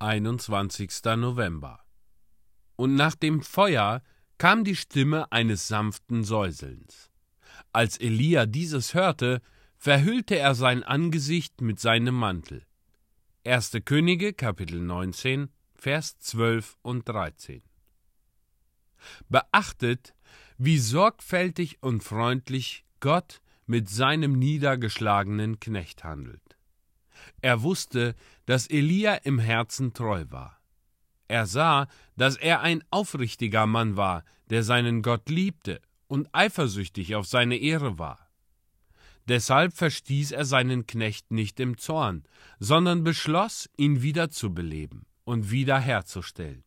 21. November. Und nach dem Feuer kam die Stimme eines sanften Säuselns. Als Elia dieses hörte, verhüllte er sein Angesicht mit seinem Mantel. 1. Könige, Kapitel 19, Vers 12 und 13. Beachtet, wie sorgfältig und freundlich Gott mit seinem niedergeschlagenen Knecht handelt. Er wusste, dass Elia im Herzen treu war. Er sah, dass er ein aufrichtiger Mann war, der seinen Gott liebte und eifersüchtig auf seine Ehre war. Deshalb verstieß er seinen Knecht nicht im Zorn, sondern beschloss, ihn wiederzubeleben und wiederherzustellen.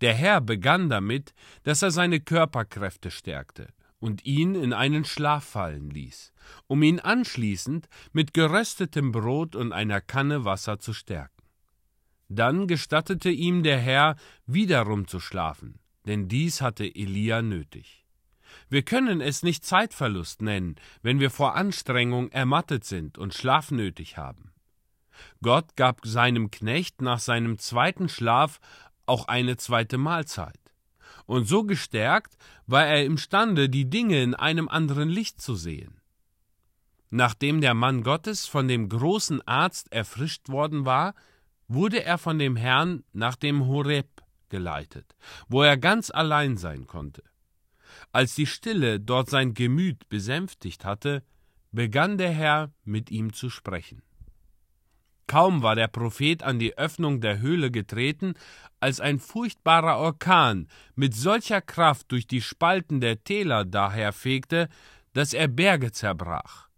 Der Herr begann damit, dass er seine Körperkräfte stärkte und ihn in einen Schlaf fallen ließ, um ihn anschließend mit geröstetem Brot und einer Kanne Wasser zu stärken. Dann gestattete ihm der Herr, wiederum zu schlafen, denn dies hatte Elia nötig. Wir können es nicht Zeitverlust nennen, wenn wir vor Anstrengung ermattet sind und Schlaf nötig haben. Gott gab seinem Knecht nach seinem zweiten Schlaf auch eine zweite Mahlzeit. Und so gestärkt war er imstande, die Dinge in einem anderen Licht zu sehen. Nachdem der Mann Gottes von dem großen Arzt erfrischt worden war, wurde er von dem Herrn nach dem Horeb geleitet, wo er ganz allein sein konnte. Als die Stille dort sein Gemüt besänftigt hatte, begann der Herr mit ihm zu sprechen. Kaum war der Prophet an die Öffnung der Höhle getreten, als ein furchtbarer Orkan mit solcher Kraft durch die Spalten der Täler daherfegte, dass er Berge zerbrach.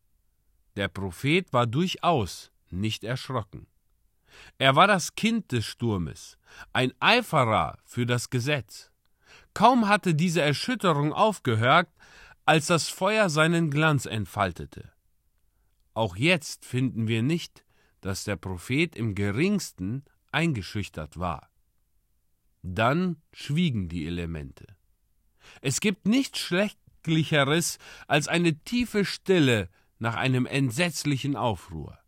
Der Prophet war durchaus nicht erschrocken. Er war das Kind des Sturmes, ein Eiferer für das Gesetz. Kaum hatte diese Erschütterung aufgehört, als das Feuer seinen Glanz entfaltete. Auch jetzt finden wir nicht, dass der Prophet im geringsten eingeschüchtert war. Dann schwiegen die Elemente. Es gibt nichts Schrecklicheres als eine tiefe Stille nach einem entsetzlichen Aufruhr.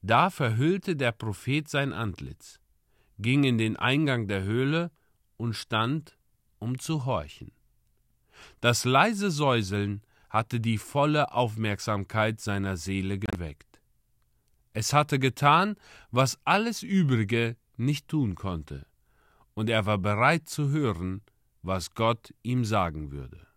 Da verhüllte der Prophet sein Antlitz, ging in den Eingang der Höhle und stand, um zu horchen. Das leise Säuseln hatte die volle Aufmerksamkeit seiner Seele geweckt. Es hatte getan, was alles Übrige nicht tun konnte, und er war bereit zu hören, was Gott ihm sagen würde.